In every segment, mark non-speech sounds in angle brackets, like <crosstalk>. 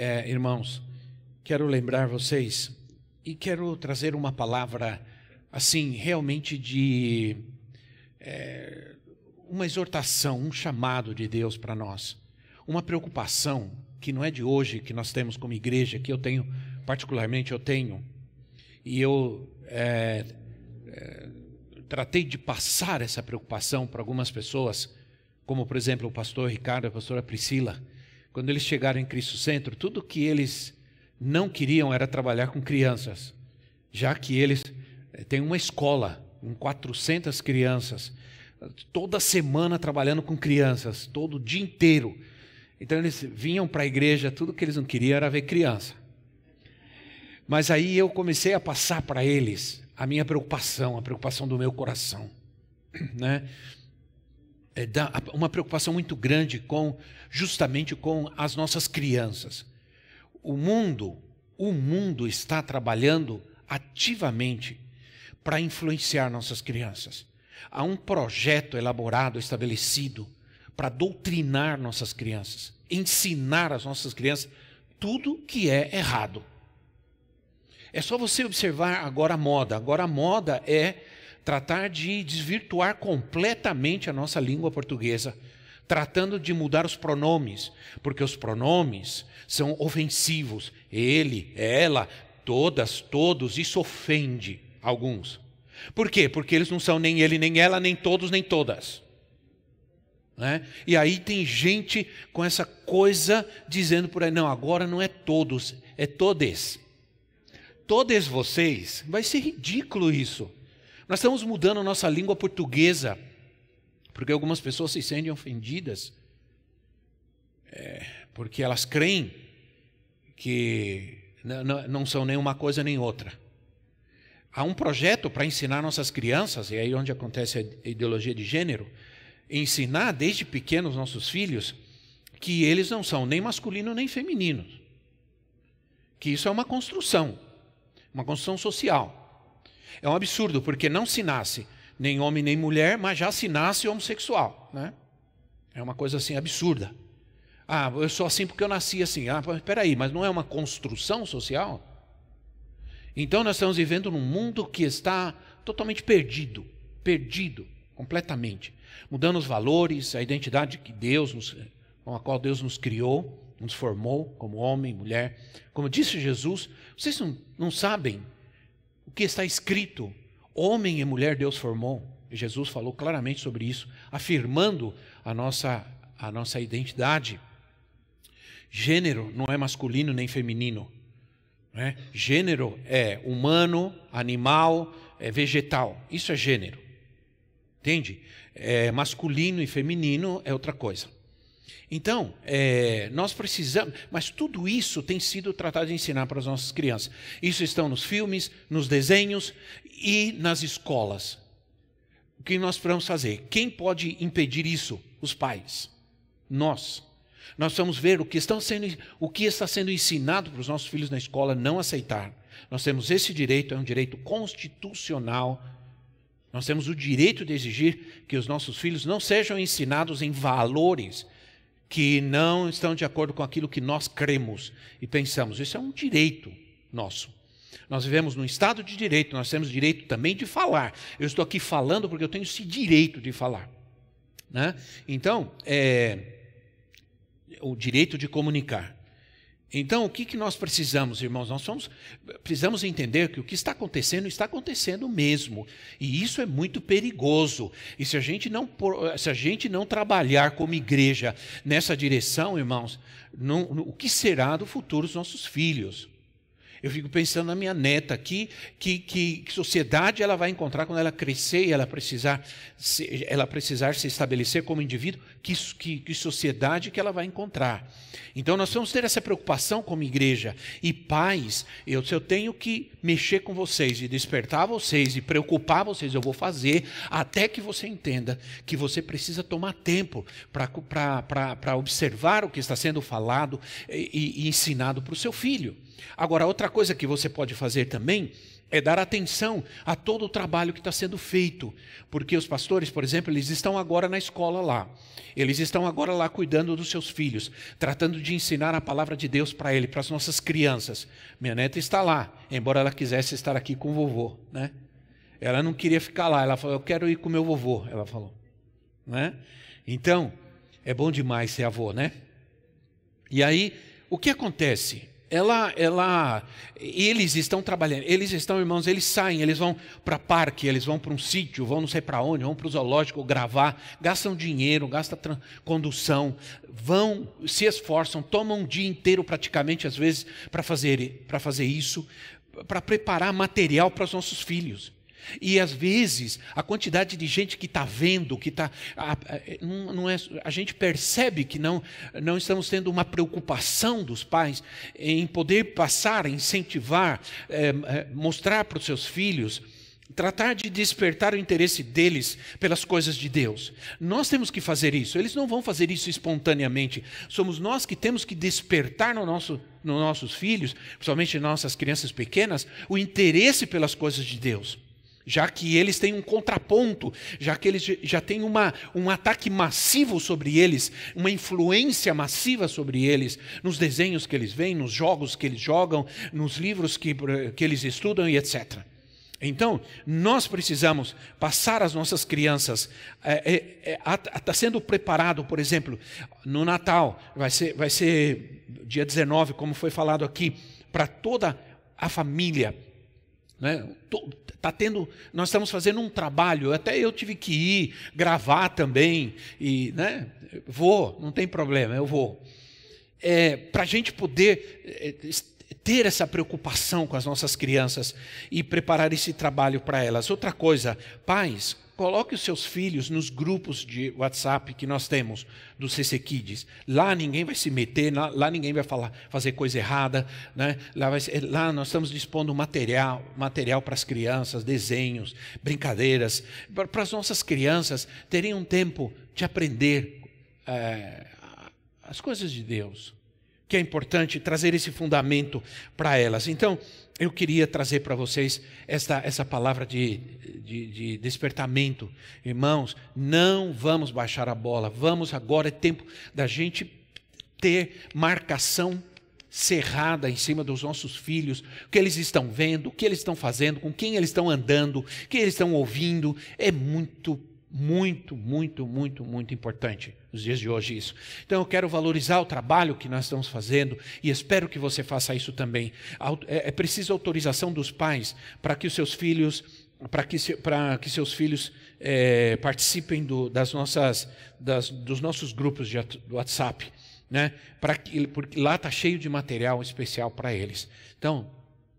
é, irmãos, quero lembrar vocês e quero trazer uma palavra assim, realmente de é, uma exortação, um chamado de Deus para nós, uma preocupação que não é de hoje que nós temos como igreja, que eu tenho, particularmente eu tenho, e eu é, é, tratei de passar essa preocupação para algumas pessoas, como por exemplo o pastor Ricardo, a pastora Priscila, quando eles chegaram em Cristo Centro, tudo que eles não queriam era trabalhar com crianças, já que eles eh, têm uma escola com 400 crianças, toda semana trabalhando com crianças, todo dia inteiro. Então eles vinham para a igreja, tudo que eles não queriam era ver criança. Mas aí eu comecei a passar para eles a minha preocupação, a preocupação do meu coração, <clears throat> né? É, uma preocupação muito grande com justamente com as nossas crianças. O mundo, o mundo está trabalhando ativamente para influenciar nossas crianças. Há um projeto elaborado, estabelecido para doutrinar nossas crianças, ensinar às nossas crianças tudo que é errado. É só você observar agora a moda. Agora a moda é tratar de desvirtuar completamente a nossa língua portuguesa, tratando de mudar os pronomes, porque os pronomes são ofensivos. Ele, ela, todas, todos, isso ofende alguns. Por quê? Porque eles não são nem ele, nem ela, nem todos, nem todas. Né? E aí tem gente com essa coisa dizendo por aí, não, agora não é todos, é todes. Todes vocês, vai ser ridículo isso. Nós estamos mudando a nossa língua portuguesa, porque algumas pessoas se sentem ofendidas, é, porque elas creem que não, são nem uma coisa nem outra. Há um projeto para ensinar nossas crianças, e aí onde acontece a ideologia de gênero, ensinar desde pequenos nossos filhos que eles não são nem masculinos nem femininos. Que isso é uma construção, uma construção social. É um absurdo, porque não se nasce nem homem nem mulher, mas já se nasce homossexual. Né? É uma coisa assim absurda. Ah, eu sou assim porque eu nasci assim. Ah, espera aí, mas não é uma construção social? Então nós estamos vivendo num mundo que está totalmente perdido, perdido completamente, mudando os valores, a identidade que Deus nos, com a qual Deus nos criou, nos formou como homem, mulher. Como disse Jesus, vocês não, não sabem o que está escrito: homem e mulher Deus formou. Jesus falou claramente sobre isso, afirmando a nossa, a nossa identidade. Gênero não é masculino nem feminino. Né? Gênero é humano, animal, é vegetal. Isso é gênero. Entende? É masculino e feminino é outra coisa. Então, é, nós precisamos, mas tudo isso tem sido tratado de ensinar para as nossas crianças. Isso estão nos filmes, nos desenhos e nas escolas. O que nós precisamos fazer? Quem pode impedir isso? Os pais. Nós. Nós vamos ver o que, estão sendo, o que está sendo ensinado para os nossos filhos na escola não aceitar. Nós temos esse direito, é um direito constitucional. Nós temos o direito de exigir que os nossos filhos não sejam ensinados em valores que não estão de acordo com aquilo que nós cremos e pensamos. Isso é um direito nosso. Nós vivemos num estado de direito, nós temos direito também de falar. Eu estou aqui falando porque eu tenho esse direito de falar. Né? Então, é, o direito de comunicar. Então, o que, que nós precisamos, irmãos? Nós somos, precisamos entender que o que está acontecendo está acontecendo mesmo. E isso é muito perigoso. E se a gente não, se a gente não trabalhar como igreja nessa direção, irmãos, não, o que será do futuro dos nossos filhos? Eu fico pensando na minha neta aqui, que, que, que, sociedade ela vai encontrar quando ela crescer e ela precisar se, ela precisar se estabelecer como indivíduo, que, que, que sociedade que ela vai encontrar. Então nós vamos ter essa preocupação como igreja. E pais, eu, se eu tenho que mexer com vocês e despertar vocês e preocupar vocês, eu vou fazer até que você entenda que você precisa tomar tempo para observar o que está sendo falado e, e ensinado para o seu filho. Agora, outra coisa que você pode fazer também é dar atenção a todo o trabalho que está sendo feito, porque os pastores, por exemplo, eles estão agora na escola lá, eles estão agora lá cuidando dos seus filhos, tratando de ensinar a palavra de Deus para ele, para as nossas crianças. Minha neta está lá, embora ela quisesse estar aqui com o vovô, né? Ela não queria ficar lá, ela falou: "Eu quero ir com meu vovô", ela falou, né? Então, é bom demais ser avô, né? E aí, o que acontece? Ela, ela, eles estão trabalhando, eles estão, irmãos, eles saem, eles vão para parque, eles vão para um sítio, vão não sei para onde, vão para o zoológico gravar, gastam dinheiro, gastam condução, vão, se esforçam, tomam um dia inteiro praticamente, às vezes, para fazer, para fazer isso, para preparar material para os nossos filhos. E às vezes a quantidade de gente que está vendo, que está. Não, não é, a gente percebe que não, não estamos tendo uma preocupação dos pais em poder passar, incentivar, é, é, mostrar para os seus filhos tratar de despertar o interesse deles pelas coisas de Deus. Nós temos que fazer isso, eles não vão fazer isso espontaneamente. Somos nós que temos que despertar no nosso, nos nossos filhos, principalmente nossas crianças pequenas, o interesse pelas coisas de Deus já que eles têm um contraponto, já que eles já têm uma, um ataque massivo sobre eles, uma influência massiva sobre eles, nos desenhos que eles veem, nos jogos que eles jogam, nos livros que, que eles estudam e etc. Então, nós precisamos passar às nossas crianças, está é, é, é, sendo preparado, por exemplo, no Natal, vai ser, vai ser dia 19, como foi falado aqui, para toda a família, né? Tá tendo, nós estamos fazendo um trabalho, até eu tive que ir gravar também, e né, vou, não tem problema, eu vou. É, Para a gente poder é, ter essa preocupação com as nossas crianças e preparar esse trabalho para elas. Outra coisa, pais, Coloque os seus filhos nos grupos de WhatsApp que nós temos do CC Kids. Lá ninguém vai se meter, lá, lá ninguém vai falar, fazer coisa errada. Né? Lá, ser, lá, nós estamos dispondo material, material para as crianças, desenhos, brincadeiras, para, para as nossas crianças terem um tempo de aprender é, as coisas de Deus. Que é importante trazer esse fundamento para elas. Então, eu queria trazer para vocês essa, essa palavra de, de, de, despertamento. Irmãos, não vamos baixar a bola, vamos agora, é tempo da gente ter marcação cerrada em cima dos nossos filhos, o que eles estão vendo, o que eles estão fazendo, com quem eles estão andando, o que eles estão ouvindo, é muito muito, muito, muito, muito importante nos dias de hoje isso. Então eu quero valorizar o trabalho que nós estamos fazendo e espero que você faça isso também. É, é preciso autorização dos pais para que os seus filhos, para que, para que seus filhos é, participem do, das nossas, das, dos nossos grupos de WhatsApp, né? Para que, porque lá está cheio de material especial para eles. Então,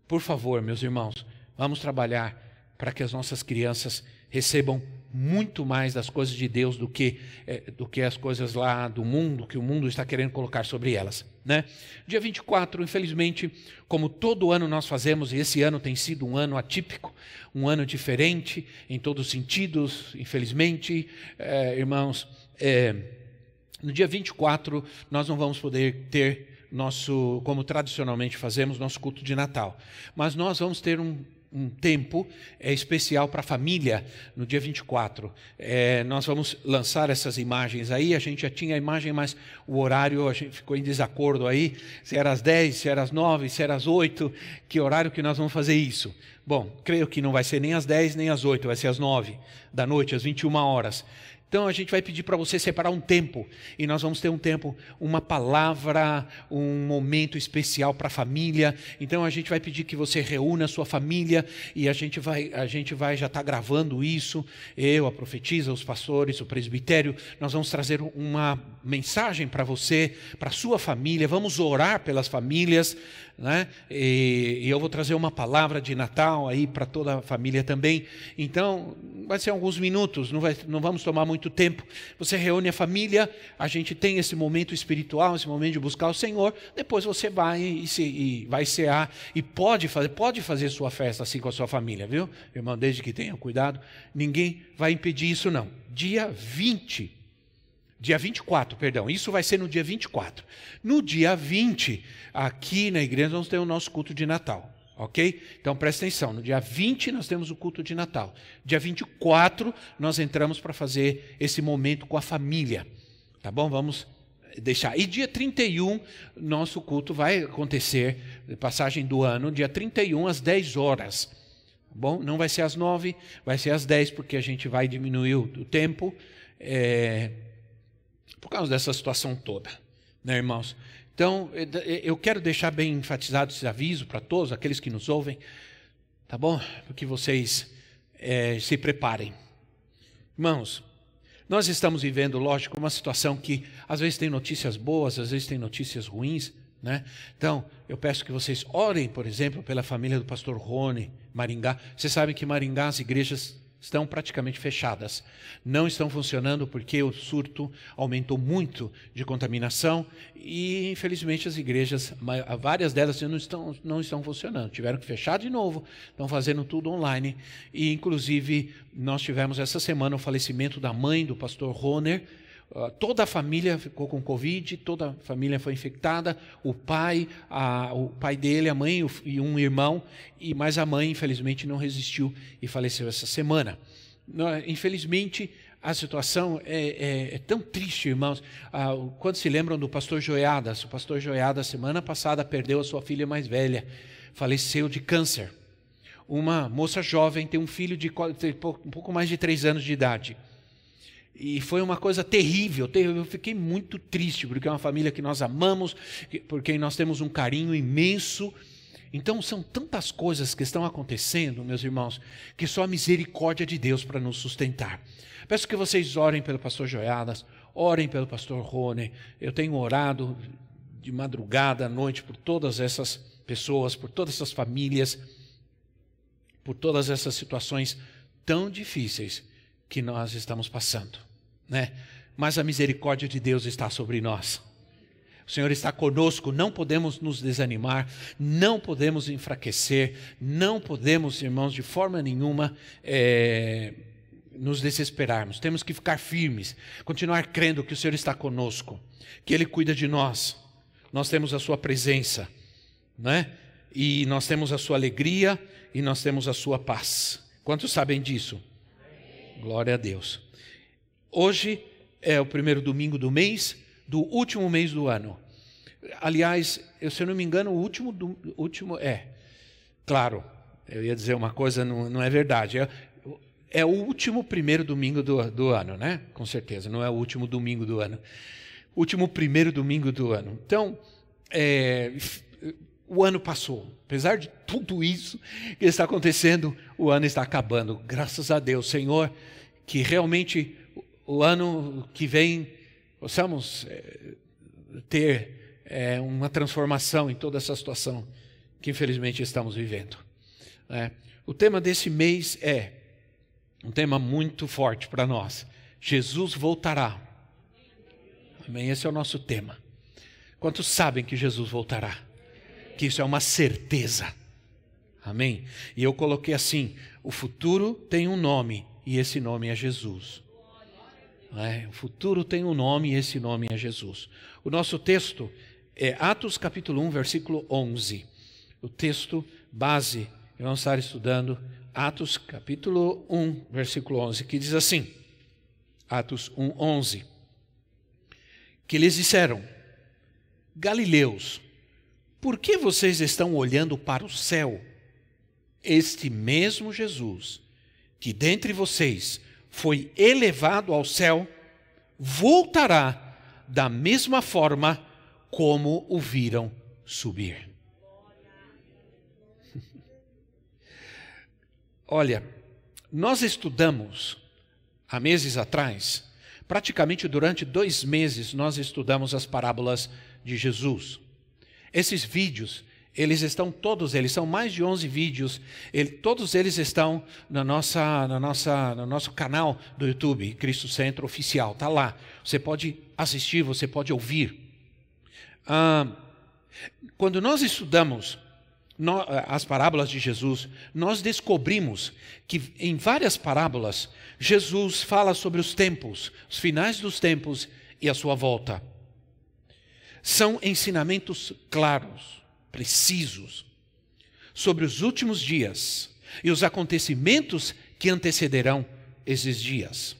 por favor, meus irmãos, vamos trabalhar para que as nossas crianças recebam muito mais das coisas de Deus do que, é, do que as coisas lá do mundo, que o mundo está querendo colocar sobre elas. Né? Dia 24, infelizmente, como todo ano nós fazemos, e esse ano tem sido um ano atípico, um ano diferente em todos os sentidos, infelizmente, é, irmãos, é, no dia 24 nós não vamos poder ter nosso, como tradicionalmente fazemos, nosso culto de Natal, mas nós vamos ter um um tempo é, especial para a família no dia 24. É, nós vamos lançar essas imagens aí. A gente já tinha a imagem, mas o horário a gente ficou em desacordo aí. Se era às 10, se era às 9, se era às 8. Que horário que nós vamos fazer isso? Bom, creio que não vai ser nem às 10 nem às 8, vai ser às 9 da noite, às 21 horas. Então a gente vai pedir para você separar um tempo e nós vamos ter um tempo, uma palavra, um momento especial para a família. Então a gente vai pedir que você reúna a sua família e a gente vai, a gente vai já estar tá gravando isso. Eu, a profetisa, os pastores, o presbitério, nós vamos trazer uma mensagem para você, para sua família. Vamos orar pelas famílias né? E, e, eu vou trazer uma palavra de Natal aí para toda a família também. Então, vai ser alguns minutos, não, vai, não vamos tomar muito tempo. Você reúne a família, a gente tem esse momento espiritual, esse momento de buscar o Senhor. Depois você vai e, se, e vai cear e pode fazer, pode fazer sua festa assim com a sua família, viu? Irmão, desde que tenha cuidado, ninguém vai impedir isso não. Dia 20 Dia 24, perdão. Isso vai ser no dia 24. No dia 20, aqui na igreja, nós temos o nosso culto de Natal. Ok? Então presta atenção. No dia 20 nós temos o culto de Natal. Dia 24 nós entramos para fazer esse momento com a família. Tá bom? Vamos deixar. E dia 31, nosso culto vai acontecer, passagem do ano, dia 31 às 10 horas. Tá bom? Não vai ser às 9, vai ser às 10, porque a gente vai diminuir o tempo. É, por causa dessa situação toda, né, irmãos? Então, eu quero deixar bem enfatizado esse aviso para todos, aqueles que nos ouvem, tá bom? Para que vocês é, se preparem. Irmãos, nós estamos vivendo, lógico, uma situação que às vezes tem notícias boas, às vezes tem notícias ruins, né? Então, eu peço que vocês orem, por exemplo, pela família do pastor Rony, Maringá. Vocês sabem que Maringá, as igrejas estão praticamente fechadas. Não estão funcionando porque o surto aumentou muito de contaminação e, infelizmente, as igrejas, várias delas não estão, não estão funcionando. Tiveram que fechar de novo, estão fazendo tudo online. E, inclusive, nós tivemos essa semana o falecimento da mãe do pastor Roner, toda a família ficou com Covid, toda a família foi infectada, o pai, a, o pai dele, a mãe e um irmão, e mas a mãe, infelizmente, não resistiu e faleceu essa semana. Infelizmente, a situação é, é, é tão triste, irmãos. Ah, quando se lembram do pastor Joiadas, o pastor Joiadas, semana passada, perdeu a sua filha mais velha, faleceu de câncer. Uma moça jovem tem um filho de um pouco mais de três anos de idade. E foi uma coisa terrível, terrível. Eu fiquei muito triste, porque é uma família que nós amamos, por quem nós temos um carinho imenso. Então são tantas coisas que estão acontecendo, meus irmãos, que só a misericórdia de Deus para nos sustentar. Peço que vocês orem pelo pastor Joiadas, orem pelo pastor Rony. Eu tenho orado de madrugada, à noite, por todas essas pessoas, por todas essas famílias, por todas essas situações tão difíceis que nós estamos passando, né? Mas a misericórdia de Deus está sobre nós. O Senhor está conosco, não podemos nos desanimar, não podemos enfraquecer, não podemos, irmãos, de forma nenhuma é, nos desesperarmos. Temos que ficar firmes, continuar crendo que o Senhor está conosco, que Ele cuida de nós. Nós temos a Sua presença, né? E nós temos a Sua alegria e nós temos a Sua paz. Quantos sabem disso? Glória a Deus. Hoje é o primeiro domingo do mês, do último mês do ano. Aliás, eu, se eu não me engano, o último, do, último é. Claro, eu ia dizer uma coisa, não, não é verdade. É, é, o último primeiro domingo do, do ano, né? Com certeza, não é o último domingo do ano. Último primeiro domingo do ano. Então, é, o ano passou. Apesar de tudo isso que está acontecendo, o ano está acabando. Graças a Deus, Senhor, que realmente o ano que vem possamos é, ter é, uma transformação em toda essa situação que infelizmente estamos vivendo. É. O tema desse mês é um tema muito forte para nós. Jesus voltará. Amém? Esse é o nosso tema. Quantos sabem que Jesus voltará? que isso é uma certeza. Amém? E eu coloquei assim: o futuro tem um nome, e esse nome é Jesus. É, o futuro tem um nome, e esse nome é Jesus. O nosso texto é Atos capítulo 1, versículo 11. O texto base, vamos estar estudando Atos capítulo 1, versículo 11, que diz assim: Atos 1, 11. Que lhes disseram: Galileus, por que vocês estão olhando para o céu? Este mesmo Jesus, que dentre vocês foi elevado ao céu, voltará da mesma forma como o viram subir. <laughs> Olha, nós estudamos há meses atrás, praticamente durante dois meses, nós estudamos as parábolas de Jesus. Esses vídeos eles estão todos eles são mais de 11 vídeos, ele, todos eles estão na nossa, na nossa, no nosso canal do YouTube, Cristo Centro Oficial, tá lá. Você pode assistir, você pode ouvir. Ah, quando nós estudamos no, as parábolas de Jesus, nós descobrimos que em várias parábolas Jesus fala sobre os tempos, os finais dos tempos e a sua volta. São ensinamentos claros precisos sobre os últimos dias e os acontecimentos que antecederão esses dias.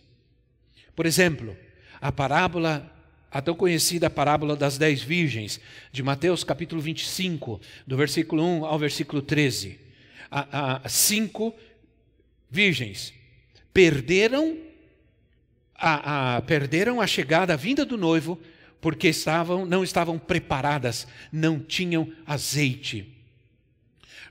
Por exemplo, a parábola, a tão conhecida parábola das dez virgens, de Mateus capítulo 25, do versículo 1 ao versículo 13. A, a, cinco virgens perderam a, a, perderam a chegada, a vinda do noivo, porque estavam, não estavam preparadas, não tinham azeite.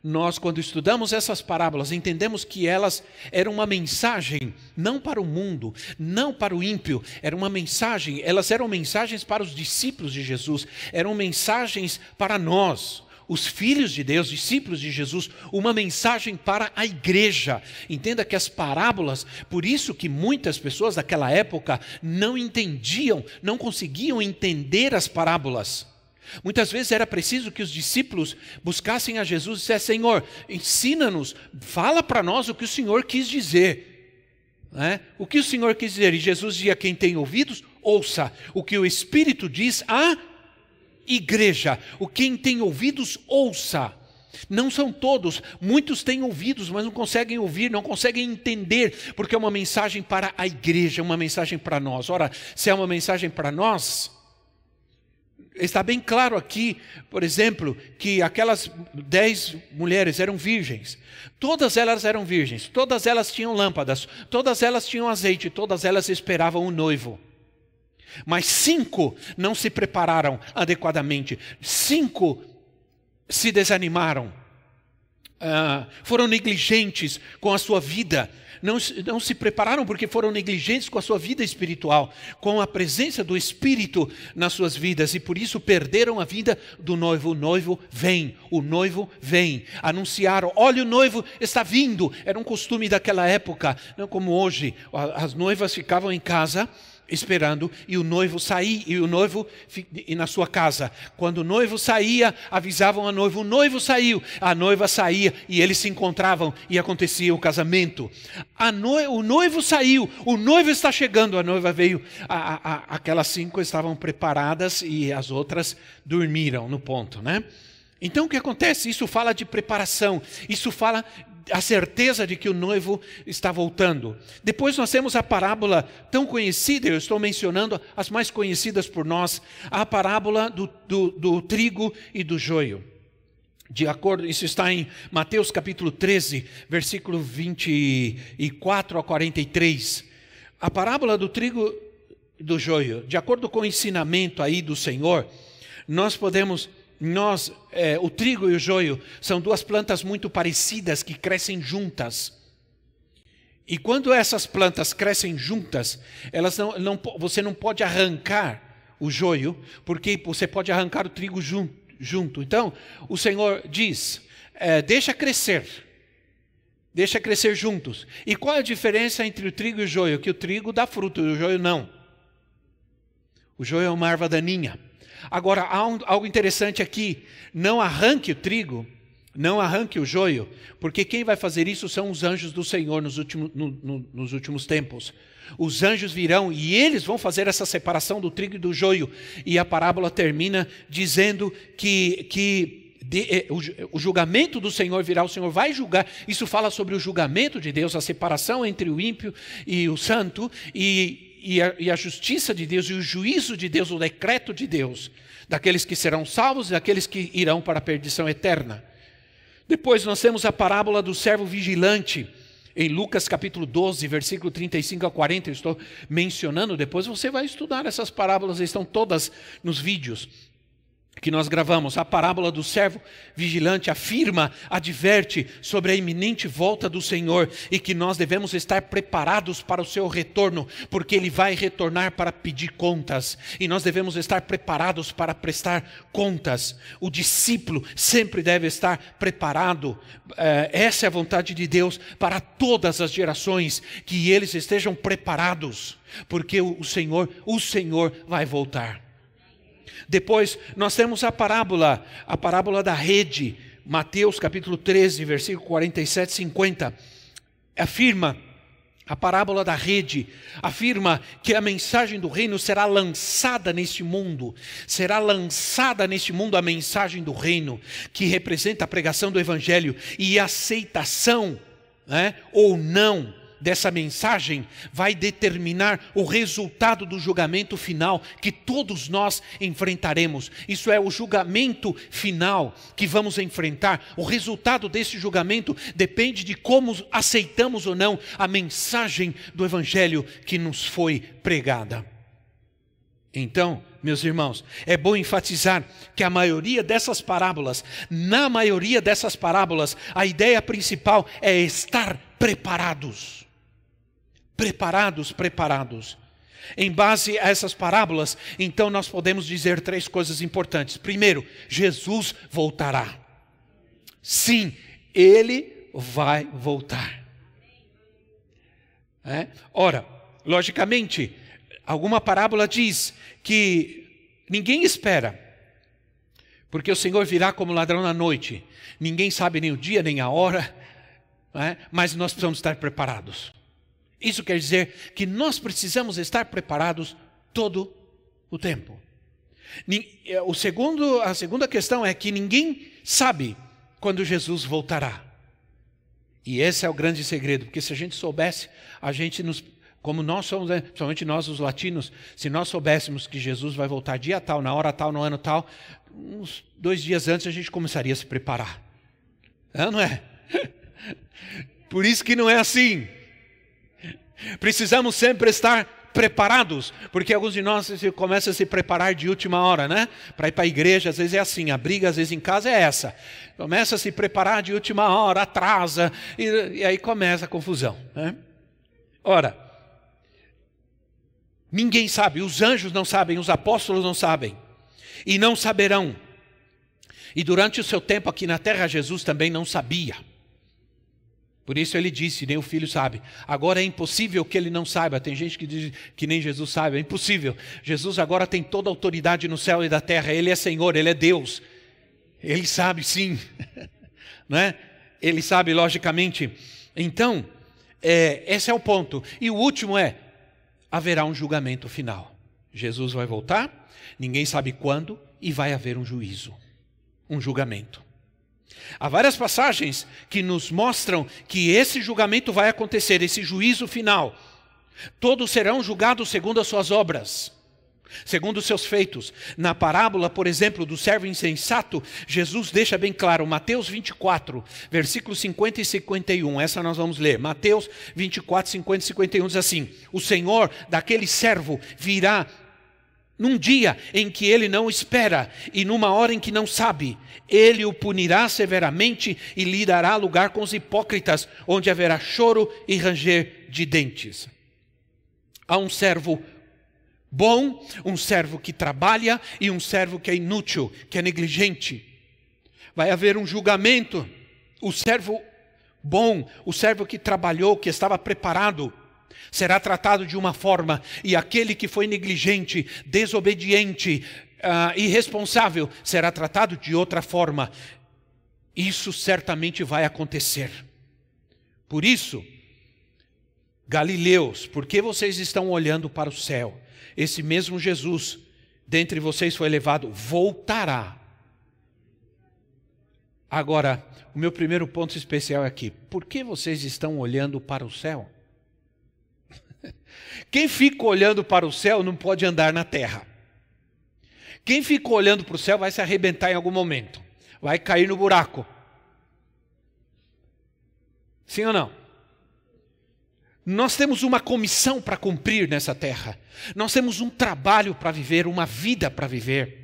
Nós, quando estudamos essas parábolas, entendemos que elas eram uma mensagem não para o mundo, não para o ímpio, era uma mensagem, elas eram mensagens para os discípulos de Jesus, eram mensagens para nós os filhos de Deus, discípulos de Jesus, uma mensagem para a igreja. Entenda que as parábolas, por isso que muitas pessoas daquela época não entendiam, não conseguiam entender as parábolas. Muitas vezes era preciso que os discípulos buscassem a Jesus e dissessem: Senhor, ensina-nos, fala para nós o que o Senhor quis dizer. Né? O que o Senhor quis dizer? E Jesus dizia: Quem tem ouvidos, ouça o que o Espírito diz a igreja. O quem tem ouvidos, ouça. Não são todos, muitos têm ouvidos, mas não conseguem ouvir, não conseguem entender, porque é uma mensagem para a igreja, uma mensagem para nós. Ora, se é uma mensagem para nós, está bem claro aqui, por exemplo, que aquelas dez mulheres eram virgens. Todas elas eram virgens, todas elas tinham lâmpadas, todas elas tinham azeite, todas elas esperavam o noivo. Mas cinco não se prepararam adequadamente, cinco se desanimaram, uh, foram negligentes com a sua vida, não, não se prepararam porque foram negligentes com a sua vida espiritual, com a presença do Espírito nas suas vidas e por isso perderam a vida do noivo. O noivo vem, o noivo vem. Anunciaram: olha, o noivo está vindo. Era um costume daquela época, não como hoje. As noivas ficavam em casa esperando e o noivo saía e o noivo e na sua casa. Quando o noivo saía, avisavam a noiva: o noivo saiu. A noiva saía e eles se encontravam e acontecia o casamento. No, o noivo saiu, o noivo está chegando. A noiva veio. A, a, aquelas cinco estavam preparadas e as outras dormiram no ponto, né? Então o que acontece? Isso fala de preparação, isso fala a certeza de que o noivo está voltando. Depois nós temos a parábola tão conhecida, eu estou mencionando as mais conhecidas por nós, a parábola do, do, do trigo e do joio. De acordo, isso está em Mateus capítulo 13, versículo 24 a 43. A parábola do trigo e do joio, de acordo com o ensinamento aí do Senhor, nós podemos nós, é, o trigo e o joio são duas plantas muito parecidas que crescem juntas. E quando essas plantas crescem juntas, elas não, não, você não pode arrancar o joio, porque você pode arrancar o trigo junto. junto. Então, o Senhor diz: é, deixa crescer, deixa crescer juntos. E qual é a diferença entre o trigo e o joio? Que o trigo dá fruto e o joio não. O joio é uma erva daninha. Agora, há um, algo interessante aqui: não arranque o trigo, não arranque o joio, porque quem vai fazer isso são os anjos do Senhor nos últimos, no, no, nos últimos tempos. Os anjos virão e eles vão fazer essa separação do trigo e do joio. E a parábola termina dizendo que, que de, eh, o, o, julgamento do Senhor virá, o Senhor vai julgar. Isso fala sobre o julgamento de Deus, a separação entre o ímpio e o santo, e e a, e a justiça de Deus e o juízo de Deus, o decreto de Deus, daqueles que serão salvos e daqueles que irão para a perdição eterna. Depois nós temos a parábola do servo vigilante. em Lucas capítulo 12, versículo 35 a 40, eu estou mencionando, depois você vai estudar essas parábolas, estão todas nos vídeos que nós gravamos, a parábola do servo vigilante afirma, adverte sobre a iminente volta do Senhor e que nós devemos estar preparados para o seu retorno, porque ele vai retornar para pedir contas e nós devemos estar preparados para prestar contas. O discípulo sempre deve estar preparado. Eh, essa é a vontade de Deus para todas as gerações, que eles estejam preparados, porque o Senhor, o Senhor vai voltar. Depois nós temos a parábola, a parábola da rede, Mateus capítulo 13, versículo 47 e 50. Afirma a parábola da rede. Afirma que a mensagem do reino será lançada neste mundo, será lançada neste mundo a mensagem do reino, que representa a pregação do evangelho e aceitação né, ou não dessa mensagem vai determinar o resultado do julgamento final que todos nós enfrentaremos. Isso é o julgamento final que vamos enfrentar. O resultado desse julgamento depende de como aceitamos ou não a mensagem do Evangelho que nos foi pregada. Então, meus irmãos, é bom enfatizar que a maioria dessas parábolas, na maioria dessas parábolas, a ideia principal é estar preparados preparados, preparados. Em base a essas parábolas, então nós podemos dizer três coisas importantes. Primeiro, Jesus voltará. Sim, ele vai voltar. É? Ora, logicamente, alguma parábola diz que ninguém espera, porque o Senhor virá como ladrão na noite. Ninguém sabe nem o dia nem a hora, é? mas nós precisamos estar preparados. Isso quer dizer que nós precisamos estar preparados todo o tempo. É, o segundo, a segunda questão é que ninguém sabe quando Jesus voltará. E esse é o grande segredo, porque se a gente soubesse, a gente nos, como nós somos, né, principalmente nós os latinos, se nós soubéssemos que Jesus vai voltar dia tal, na hora tal, no ano tal, uns dois dias antes a gente começaria a se preparar. Não é? <laughs> Por isso que não é assim. Precisamos sempre estar preparados, porque alguns de nós começam a se preparar de última hora, né? Para ir para a igreja, às vezes é assim, a briga às vezes em casa é essa. Começa a se preparar de última hora, atrasa, e, e aí começa a confusão. Né? Ora, ninguém sabe, os anjos não sabem, os apóstolos não sabem, e não saberão. E durante o seu tempo aqui na terra, Jesus também não sabia. Por isso ele disse, nem o filho sabe. Agora é impossível que ele não saiba. Tem gente que diz que nem Jesus sabe. É impossível. Jesus agora tem toda a autoridade no céu e da terra. Ele é Senhor, ele é Deus. Ele sabe sim. <laughs> não é? Ele sabe, logicamente. Então, é, esse é o ponto. E o último é: haverá um julgamento final. Jesus vai voltar, ninguém sabe quando, e vai haver um juízo, um julgamento. Há várias passagens que nos mostram que esse julgamento vai acontecer, esse juízo final. Todos serão julgados segundo as suas obras, segundo os seus feitos. Na parábola, por exemplo, do servo insensato, Jesus deixa bem claro, Mateus 24, versículos 50 e 51. Essa nós vamos ler. Mateus 24, 50 e 51 diz assim: O Senhor daquele servo virá num dia em que ele não espera e numa hora em que não sabe, ele o punirá severamente e lhe dará lugar com os hipócritas, onde haverá choro e ranger de dentes. Há um servo bom, um servo que trabalha e um servo que é inútil, que é negligente. Vai haver um julgamento. O servo bom, o servo que trabalhou, que estava preparado, será tratado de uma forma, e aquele que foi negligente, desobediente, uh, irresponsável, será tratado de outra forma. Isso certamente vai acontecer. Por isso, Galileus, por que vocês estão olhando para o céu? Esse mesmo Jesus, dentre vocês foi levado, voltará. Agora, o meu primeiro ponto especial é aqui. Por que vocês estão olhando para o céu? Quem fica olhando para o céu não pode andar na terra. Quem fica olhando para o céu vai se arrebentar em algum momento, vai cair no buraco. Sim ou não? Nós temos uma comissão para cumprir nessa terra. Nós temos um trabalho para viver, uma vida para viver.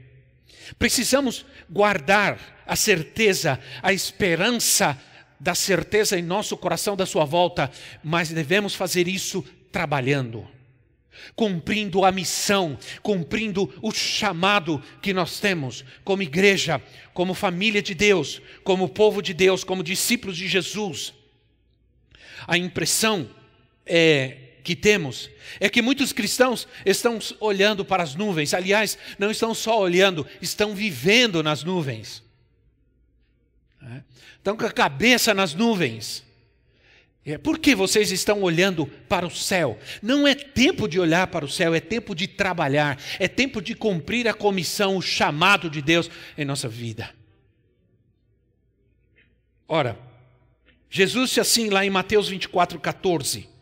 Precisamos guardar a certeza, a esperança da certeza em nosso coração da sua volta, mas devemos fazer isso trabalhando, cumprindo a missão, cumprindo o chamado que nós temos como igreja, como família de Deus, como povo de Deus, como discípulos de Jesus. A impressão é, que temos é que muitos cristãos estão olhando para as nuvens, aliás, não estão só olhando, estão vivendo nas nuvens. Estão com a cabeça nas nuvens. É, por que vocês estão olhando para o céu? Não é tempo de olhar para o céu, é tempo de trabalhar, é tempo de cumprir a comissão, o chamado de Deus em nossa vida. Ora, Jesus disse assim lá em Mateus 24, 14: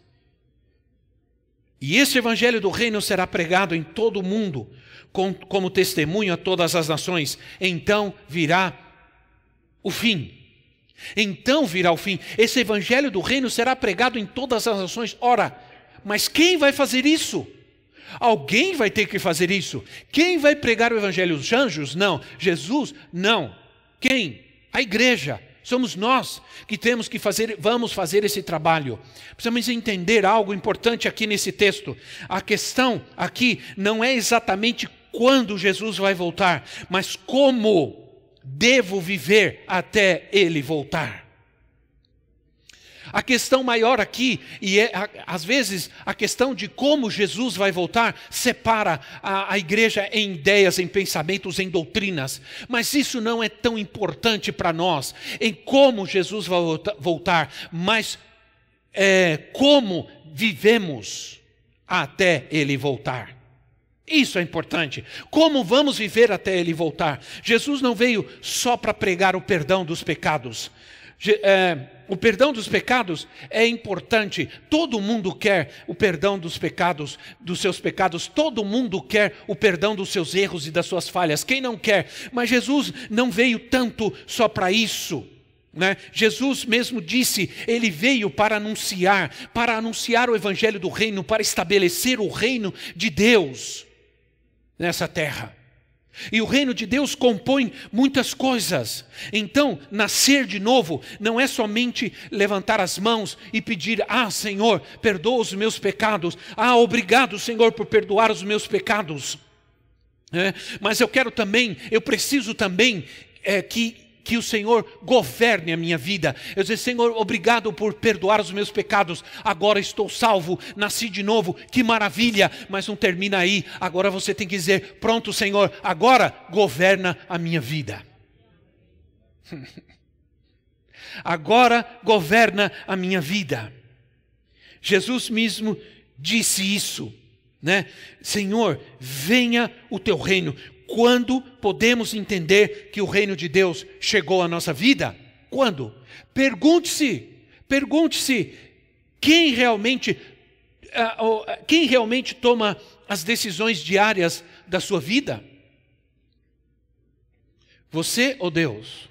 e esse evangelho do reino será pregado em todo o mundo, como testemunho a todas as nações. Então virá o fim. Então virá o fim. Esse evangelho do reino será pregado em todas as nações. Ora, mas quem vai fazer isso? Alguém vai ter que fazer isso. Quem vai pregar o evangelho? Os anjos? Não. Jesus? Não. Quem? A igreja. Somos nós que temos que fazer, vamos fazer esse trabalho. Precisamos entender algo importante aqui nesse texto. A questão aqui não é exatamente quando Jesus vai voltar, mas como devo viver até ele voltar. A questão maior aqui, e é, às vezes a questão de como Jesus vai voltar, separa a, a igreja em ideias, em pensamentos, em doutrinas. Mas isso não é tão importante para nós, em como Jesus vai voltar, mas é, como vivemos até ele voltar. Isso é importante. Como vamos viver até ele voltar? Jesus não veio só para pregar o perdão dos pecados. É, o perdão dos pecados é importante. Todo mundo quer o perdão dos pecados, dos seus pecados. Todo mundo quer o perdão dos seus erros e das suas falhas. Quem não quer? Mas Jesus não veio tanto só para isso. Né? Jesus mesmo disse, ele veio para anunciar, para anunciar o evangelho do reino, para estabelecer o reino de Deus nessa terra. E o reino de Deus compõe muitas coisas. Então, nascer de novo não é somente levantar as mãos e pedir: Ah, Senhor, perdoa os meus pecados. Ah, obrigado, Senhor, por perdoar os meus pecados. É, mas eu quero também, eu preciso também é, que que o Senhor governe a minha vida. Eu dizer, Senhor, obrigado por perdoar os meus pecados. Agora estou salvo, nasci de novo. Que maravilha! Mas não termina aí. Agora você tem que dizer: pronto, Senhor, agora governa a minha vida. <laughs> agora governa a minha vida. Jesus mesmo disse isso, né? Senhor, venha o teu reino. Quando podemos entender que o reino de Deus chegou à nossa vida? Quando? Pergunte-se, pergunte-se quem realmente ah, quem realmente toma as decisões diárias da sua vida? Você ou Deus?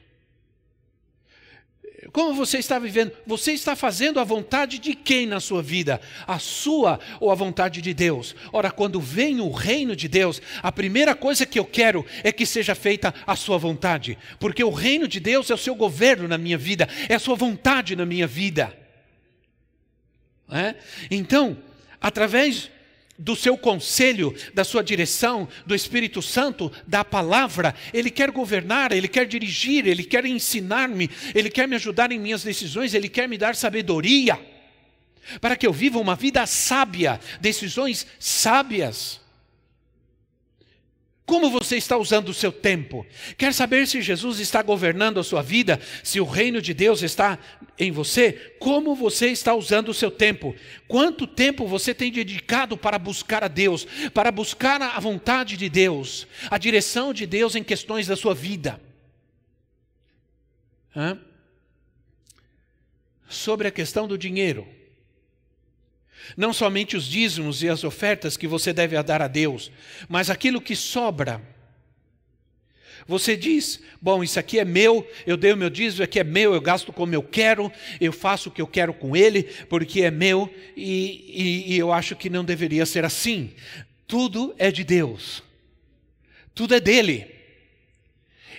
Como você está vivendo? Você está fazendo a vontade de quem na sua vida? A sua ou a vontade de Deus? Ora, quando vem o reino de Deus, a primeira coisa que eu quero é que seja feita a sua vontade, porque o reino de Deus é o seu governo na minha vida, é a sua vontade na minha vida. É? Então, através do seu conselho, da sua direção, do Espírito Santo, da palavra. Ele quer governar, ele quer dirigir, ele quer ensinar-me, ele quer me ajudar em minhas decisões, ele quer me dar sabedoria, para que eu viva uma vida sábia, decisões sábias. Como você está usando o seu tempo? Quer saber se Jesus está governando a sua vida? Se o reino de Deus está em você? Como você está usando o seu tempo? Quanto tempo você tem dedicado para buscar a Deus, para buscar a vontade de Deus, a direção de Deus em questões da sua vida? Hã? Sobre a questão do dinheiro. Não somente os dízimos e as ofertas que você deve dar a Deus, mas aquilo que sobra. Você diz: bom, isso aqui é meu, eu dei o meu dízimo, aqui é meu, eu gasto como eu quero, eu faço o que eu quero com ele, porque é meu, e, e, e eu acho que não deveria ser assim. Tudo é de Deus, tudo é dele.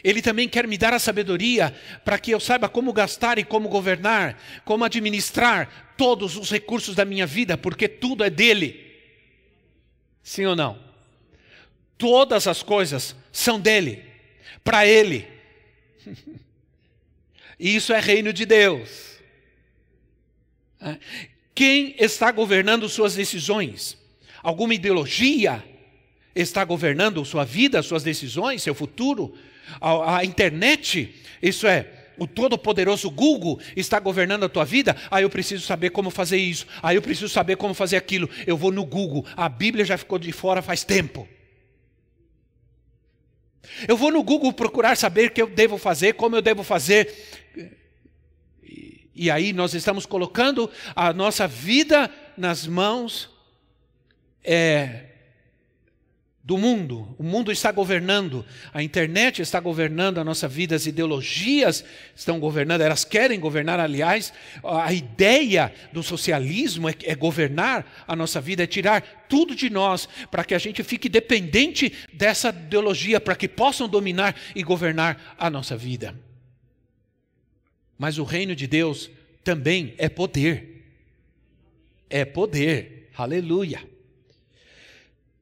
Ele também quer me dar a sabedoria para que eu saiba como gastar e como governar, como administrar todos os recursos da minha vida, porque tudo é dele. Sim ou não? Todas as coisas são dele para Ele. <laughs> Isso é reino de Deus. Quem está governando suas decisões? Alguma ideologia está governando sua vida, suas decisões, seu futuro? A, a internet, isso é, o todo-poderoso Google está governando a tua vida, aí eu preciso saber como fazer isso, aí eu preciso saber como fazer aquilo. Eu vou no Google, a Bíblia já ficou de fora faz tempo. Eu vou no Google procurar saber o que eu devo fazer, como eu devo fazer. E, aí nós estamos colocando a nossa vida nas mãos é, do mundo. O mundo está governando, a internet está governando a nossa vida, as ideologias estão governando, elas querem governar, aliás, a ideia do socialismo é, é governar a nossa vida, é tirar tudo de nós, para que a gente fique dependente dessa ideologia, para que possam dominar e governar a nossa vida. Mas o reino de Deus também é poder. É poder. Aleluia.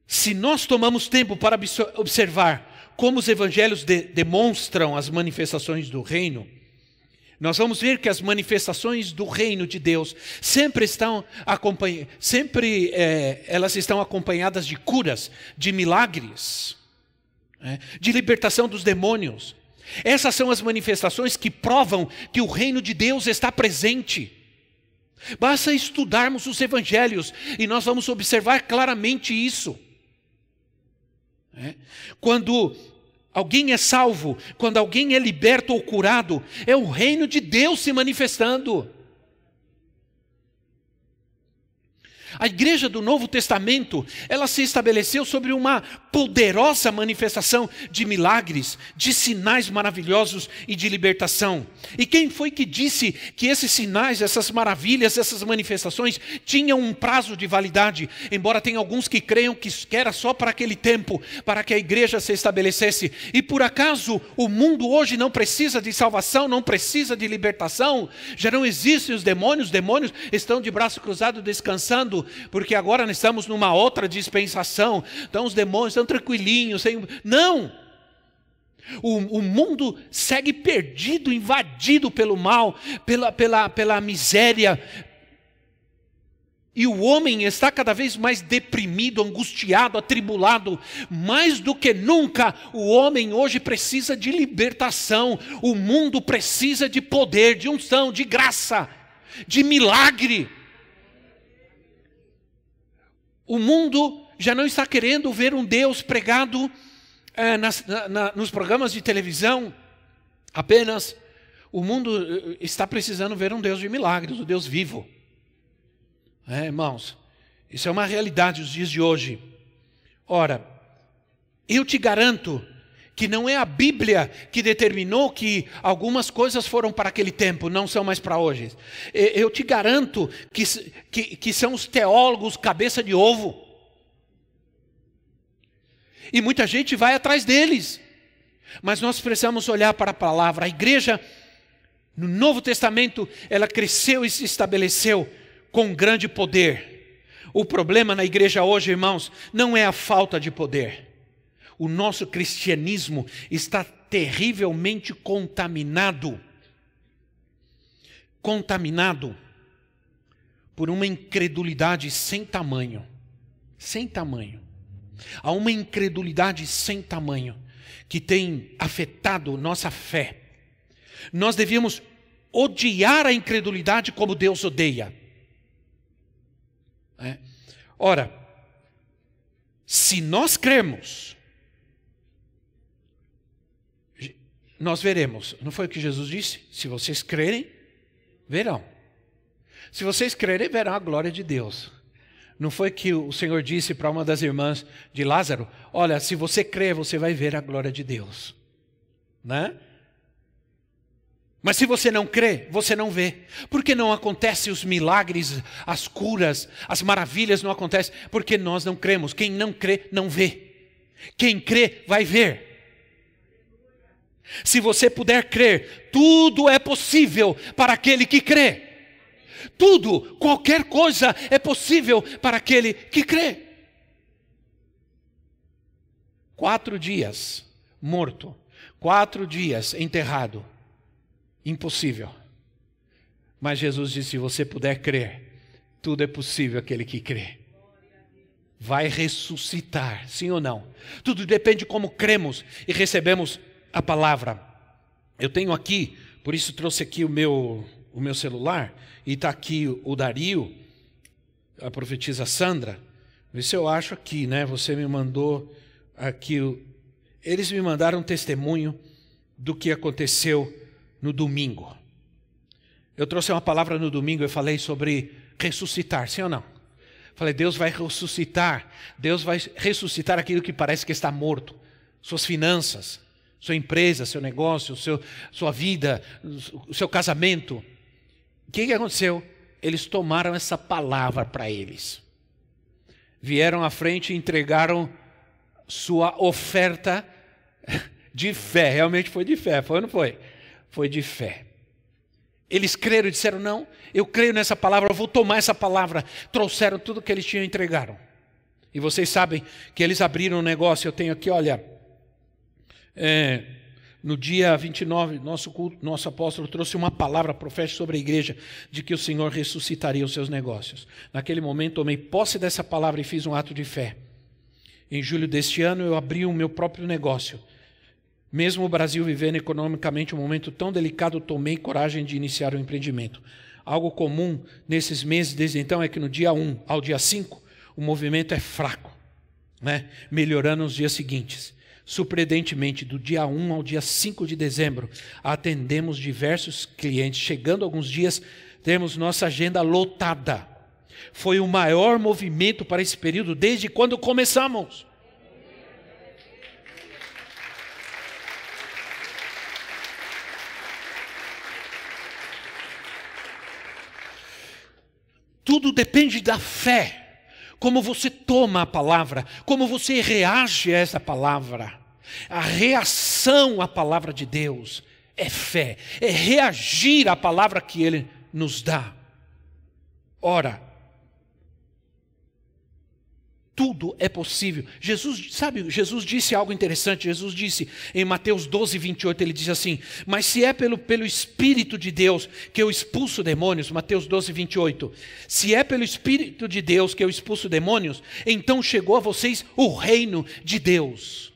Se nós tomamos tempo para observar como os evangelhos de, demonstram as manifestações do reino, nós vamos ver que as manifestações do reino de Deus sempre estão sempre é, elas estão acompanhadas de curas, de milagres, é, de libertação dos demônios. Essas são as manifestações que provam que o reino de Deus está presente. Basta estudarmos os evangelhos e nós vamos observar claramente isso. É? Quando alguém é salvo, quando alguém é liberto ou curado, é o reino de Deus se manifestando. A igreja do Novo Testamento, ela se estabeleceu sobre uma poderosa manifestação de milagres, de sinais maravilhosos e de libertação. E quem foi que disse que esses sinais, essas maravilhas, essas manifestações tinham um prazo de validade? Embora tenha alguns que creiam que era só para aquele tempo, para que a igreja se estabelecesse. E por acaso o mundo hoje não precisa de salvação, não precisa de libertação? Já não existem os demônios, os demônios estão de braço cruzado descansando porque agora nós estamos numa outra dispensação, então os demônios estão tranquilinhos, sem... não! O, o, mundo segue perdido, invadido pelo mal, pela, pela, pela miséria, e o homem está cada vez mais deprimido, angustiado, atribulado. Mais do que nunca, o homem hoje precisa de libertação. O mundo precisa de poder, de unção, de graça, de milagre. O mundo já não está querendo ver um Deus pregado é, nas, na, nos programas de televisão apenas. O mundo eh, está precisando ver um Deus de milagres, um Deus vivo. É, irmãos, isso é uma realidade dos dias de hoje. Ora, eu te garanto que não é a Bíblia que determinou que algumas coisas foram para aquele tempo, não são mais para hoje. Eu te garanto que, que, que são os teólogos cabeça de ovo. E muita gente vai atrás deles. Mas nós precisamos olhar para a palavra. A igreja, no Novo Testamento, ela cresceu e se estabeleceu com grande poder. O problema na igreja hoje, irmãos, não é a falta de poder o nosso cristianismo está terrivelmente contaminado contaminado por uma incredulidade sem tamanho. Sem tamanho. Há uma incredulidade sem tamanho que tem afetado nossa fé. Nós devíamos odiar a incredulidade como Deus odeia. É. Ora, se nós cremos nós veremos. Não foi o que Jesus disse? Se vocês crerem, verão. Se vocês crerem, verão a glória de Deus. Não foi que o Senhor disse para uma das irmãs de Lázaro: Olha, se você crer, você vai ver a glória de Deus. né? Mas se você não crê, você não vê. Porque não acontecem os milagres, as curas, as maravilhas não acontecem? Porque nós não cremos. Quem não crê, não vê. Quem crê, vai ver. Se você puder crer, tudo é possível para aquele que crê. Tudo, qualquer coisa é possível para aquele que crê. Quatro dias morto, quatro dias enterrado Impossível. Mas Jesus disse: se você puder crer, tudo é possível aquele que crê. Vai ressuscitar, sim ou não? Tudo depende de como cremos e recebemos a palavra. Eu tenho aqui, por isso trouxe aqui o meu, o meu celular, e está aqui o Dario, a profetisa Sandra. Vê se eu acho aqui, né? Você me mandou aqui. Eles me mandaram um testemunho do que aconteceu no domingo. Eu trouxe uma palavra no domingo, eu falei sobre ressuscitar, sim ou não? Falei, Deus vai ressuscitar, Deus vai ressuscitar aquilo que parece que está morto, suas finanças, sua empresa, seu negócio, seu, sua vida, o seu casamento. O que, que aconteceu? Eles tomaram essa palavra para eles. Vieram à frente e entregaram sua oferta <laughs> de fé. Realmente foi de fé, foi ou não foi? foi de fé. Eles creram e disseram: Não, eu creio nessa palavra, eu vou tomar essa palavra. Trouxeram tudo que eles tinham e entregaram. E vocês sabem que eles abriram um negócio. Eu tenho aqui, olha, é, no dia 29, nosso, culto, nosso apóstolo trouxe uma palavra profética sobre a igreja de que o Senhor ressuscitaria os seus negócios. Naquele momento, tomei posse dessa palavra e fiz um ato de fé. Em julho deste ano, eu abri o meu próprio negócio mesmo o Brasil vivendo economicamente um momento tão delicado, tomei coragem de iniciar o empreendimento. Algo comum nesses meses desde então é que no dia 1 ao dia 5 o movimento é fraco, né? melhorando nos dias seguintes. Surpreendentemente, do dia 1 ao dia 5 de dezembro, atendemos diversos clientes. Chegando alguns dias, temos nossa agenda lotada. Foi o maior movimento para esse período desde quando começamos. Tudo depende da fé. Como você toma a palavra, como você reage a essa palavra. A reação à palavra de Deus é fé, é reagir à palavra que Ele nos dá. Ora, tudo é possível. Jesus, sabe, Jesus disse algo interessante. Jesus disse em Mateus 12, 28, ele diz assim: Mas se é pelo, pelo Espírito de Deus que eu expulso demônios, Mateus 12, 28, se é pelo Espírito de Deus que eu expulso demônios, então chegou a vocês o reino de Deus.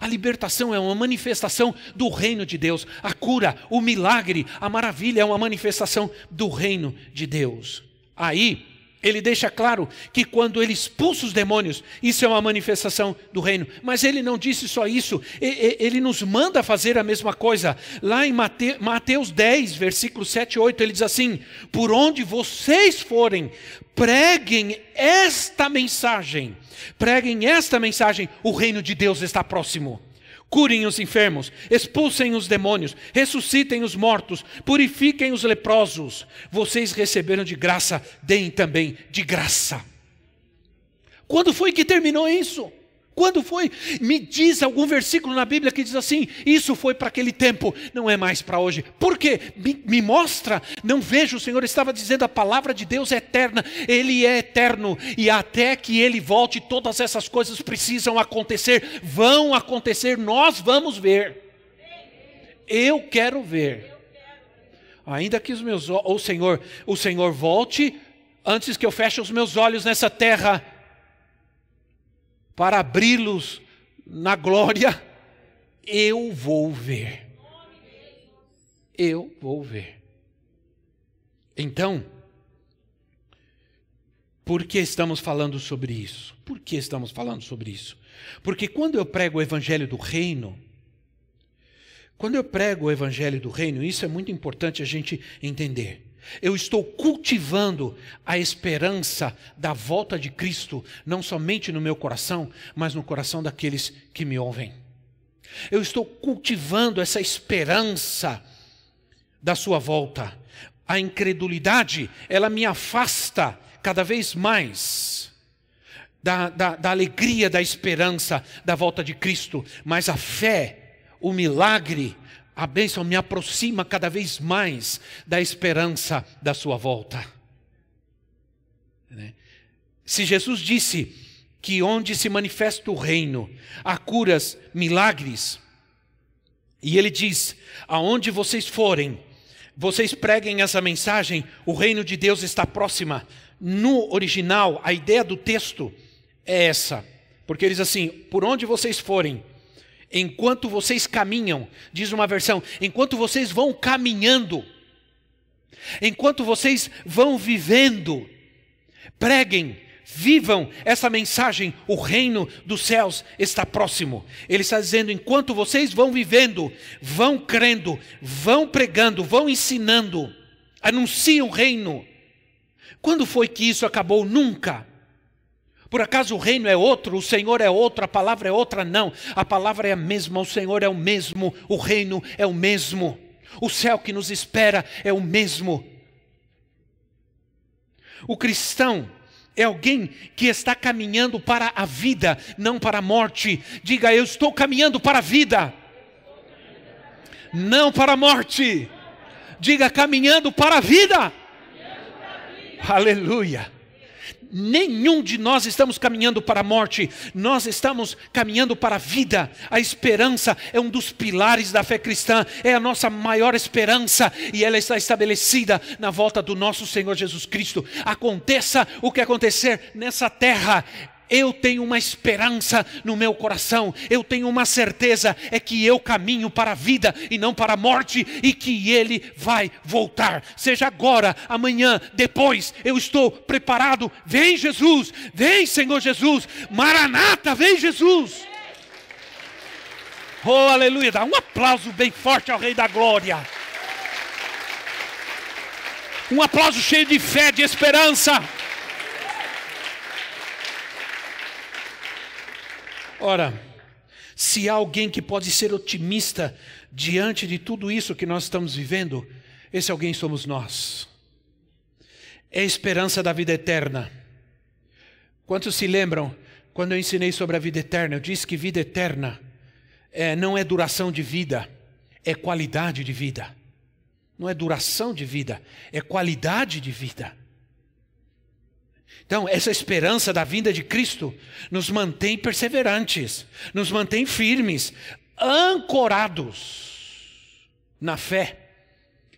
A libertação é uma manifestação do reino de Deus. A cura, o milagre, a maravilha é uma manifestação do reino de Deus. Aí, ele deixa claro que quando ele expulsa os demônios, isso é uma manifestação do reino. Mas ele não disse só isso, ele nos manda fazer a mesma coisa. Lá em Mateus 10, versículos 7 e 8, ele diz assim: Por onde vocês forem, preguem esta mensagem. Preguem esta mensagem: o reino de Deus está próximo curem os enfermos, expulsem os demônios, ressuscitem os mortos, purifiquem os leprosos. Vocês receberam de graça, deem também de graça. Quando foi que terminou isso? Quando foi? Me diz algum versículo na Bíblia que diz assim: isso foi para aquele tempo, não é mais para hoje. Por quê? Me, me, mostra, não vejo, o Senhor estava dizendo a palavra de Deus é eterna, Ele é eterno, e até que Ele volte, todas essas coisas precisam acontecer, vão acontecer, nós vamos ver. Eu quero ver. Ainda que os meus o Senhor, o Senhor volte antes que eu feche os meus olhos nessa terra para abri-los na glória, eu vou ver. Eu vou ver. Então, por que estamos falando sobre isso? Por que estamos falando sobre isso? Porque quando eu prego o evangelho do reino, quando eu prego o evangelho do reino, isso é muito importante a gente entender. Eu estou cultivando a esperança da volta de Cristo, não somente no meu coração, mas no coração daqueles que me ouvem. Eu estou cultivando essa esperança da sua volta. A incredulidade, ela me afasta cada vez mais da, da, da alegria, da esperança da volta de Cristo, mas a fé, o milagre, a bênção me aproxima cada vez mais da esperança da sua volta. Né? Se Jesus disse que onde se manifesta o reino, há curas, milagres, e ele diz: aonde vocês forem, vocês preguem essa mensagem, o reino de Deus está próxima. No original, a ideia do texto é essa, porque ele diz assim: por onde vocês forem, enquanto vocês caminham, diz uma versão, enquanto vocês vão caminhando, enquanto vocês vão vivendo, preguem, vivam essa mensagem, o reino dos céus está próximo. Ele está dizendo: enquanto vocês vão vivendo, vão crendo, vão pregando, vão ensinando, anunciam o reino. Quando foi que isso acabou? Nunca. Por acaso o reino é outro, o Senhor é outro, a palavra é outra? Não. A palavra é a mesma, o Senhor é o mesmo, o reino é o mesmo. O céu que nos espera é o mesmo. O cristão é alguém que está caminhando para a vida, não para a morte. Diga, eu estou caminhando para a vida, não para a morte. Diga, caminhando para a vida. Aleluia. Nenhum de nós estamos caminhando para a morte, nós estamos caminhando para a vida. A esperança é um dos pilares da fé cristã, é a nossa maior esperança e ela está estabelecida na volta do nosso Senhor Jesus Cristo. Aconteça o que acontecer nessa terra, eu tenho uma esperança no meu coração, eu tenho uma certeza, é que eu caminho para a vida e não para a morte, e que Ele vai voltar, seja agora, amanhã, depois, eu estou preparado. Vem Jesus, vem Senhor Jesus, Maranata, vem Jesus. Oh, aleluia, dá um aplauso bem forte ao Rei da Glória. Um aplauso cheio de fé, de esperança. Ora, se há alguém que pode ser otimista diante de tudo isso que nós estamos vivendo, esse alguém somos nós. É a esperança da vida eterna. Quantos se lembram quando eu ensinei sobre a vida eterna? Eu disse que vida eterna é, não é duração de vida, é qualidade de vida. Não é duração de vida, é qualidade de vida. Então, essa esperança da vinda de Cristo nos mantém perseverantes, nos mantém firmes, ancorados na fé